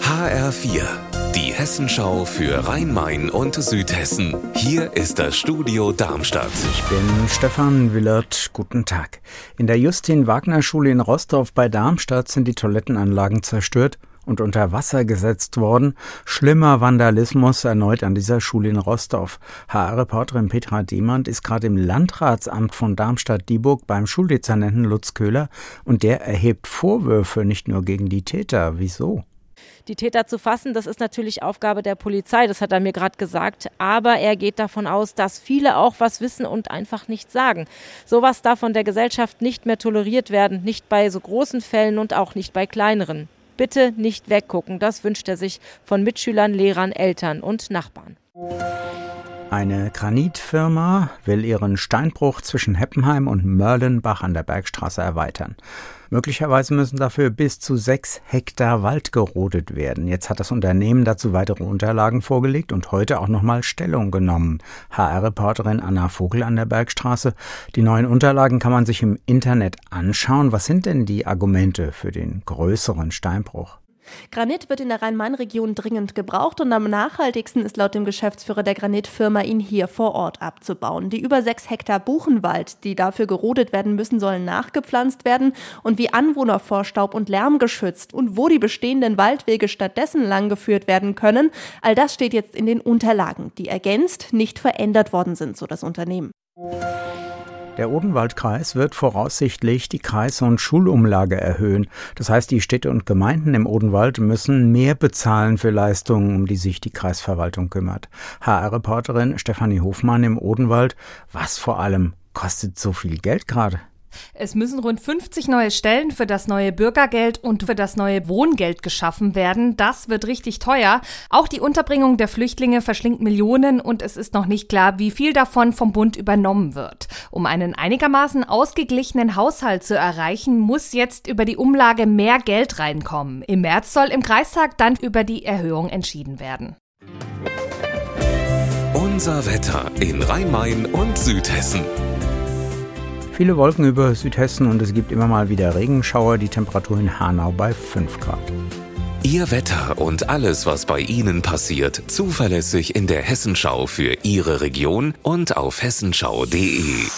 HR4, die Hessenschau für Rhein-Main und Südhessen. Hier ist das Studio Darmstadt. Ich bin Stefan Willert. Guten Tag. In der Justin-Wagner-Schule in Rostorf bei Darmstadt sind die Toilettenanlagen zerstört und unter Wasser gesetzt worden. Schlimmer Vandalismus erneut an dieser Schule in Rostorf. HR-Reporterin Petra Demand ist gerade im Landratsamt von Darmstadt-Dieburg beim Schuldezernenten Lutz Köhler und der erhebt Vorwürfe nicht nur gegen die Täter. Wieso? Die Täter zu fassen, das ist natürlich Aufgabe der Polizei, das hat er mir gerade gesagt. Aber er geht davon aus, dass viele auch was wissen und einfach nichts sagen. Sowas darf von der Gesellschaft nicht mehr toleriert werden, nicht bei so großen Fällen und auch nicht bei kleineren. Bitte nicht weggucken, das wünscht er sich von Mitschülern, Lehrern, Eltern und Nachbarn. Eine Granitfirma will ihren Steinbruch zwischen Heppenheim und Mörlenbach an der Bergstraße erweitern. Möglicherweise müssen dafür bis zu sechs Hektar Wald gerodet werden. Jetzt hat das Unternehmen dazu weitere Unterlagen vorgelegt und heute auch nochmal Stellung genommen. HR-Reporterin Anna Vogel an der Bergstraße. Die neuen Unterlagen kann man sich im Internet anschauen. Was sind denn die Argumente für den größeren Steinbruch? Granit wird in der Rhein-Main-Region dringend gebraucht und am nachhaltigsten ist laut dem Geschäftsführer der Granitfirma, ihn hier vor Ort abzubauen. Die über sechs Hektar Buchenwald, die dafür gerodet werden müssen, sollen nachgepflanzt werden und wie Anwohner vor Staub und Lärm geschützt und wo die bestehenden Waldwege stattdessen langgeführt werden können, all das steht jetzt in den Unterlagen, die ergänzt, nicht verändert worden sind, so das Unternehmen. Der Odenwaldkreis wird voraussichtlich die Kreis- und Schulumlage erhöhen. Das heißt, die Städte und Gemeinden im Odenwald müssen mehr bezahlen für Leistungen, um die sich die Kreisverwaltung kümmert. HR-Reporterin Stefanie Hofmann im Odenwald. Was vor allem kostet so viel Geld gerade? Es müssen rund 50 neue Stellen für das neue Bürgergeld und für das neue Wohngeld geschaffen werden. Das wird richtig teuer. Auch die Unterbringung der Flüchtlinge verschlingt Millionen und es ist noch nicht klar, wie viel davon vom Bund übernommen wird. Um einen einigermaßen ausgeglichenen Haushalt zu erreichen, muss jetzt über die Umlage mehr Geld reinkommen. Im März soll im Kreistag dann über die Erhöhung entschieden werden. Unser Wetter in Rhein-Main und Südhessen. Viele Wolken über Südhessen und es gibt immer mal wieder Regenschauer. Die Temperatur in Hanau bei 5 Grad. Ihr Wetter und alles, was bei Ihnen passiert, zuverlässig in der Hessenschau für Ihre Region und auf hessenschau.de.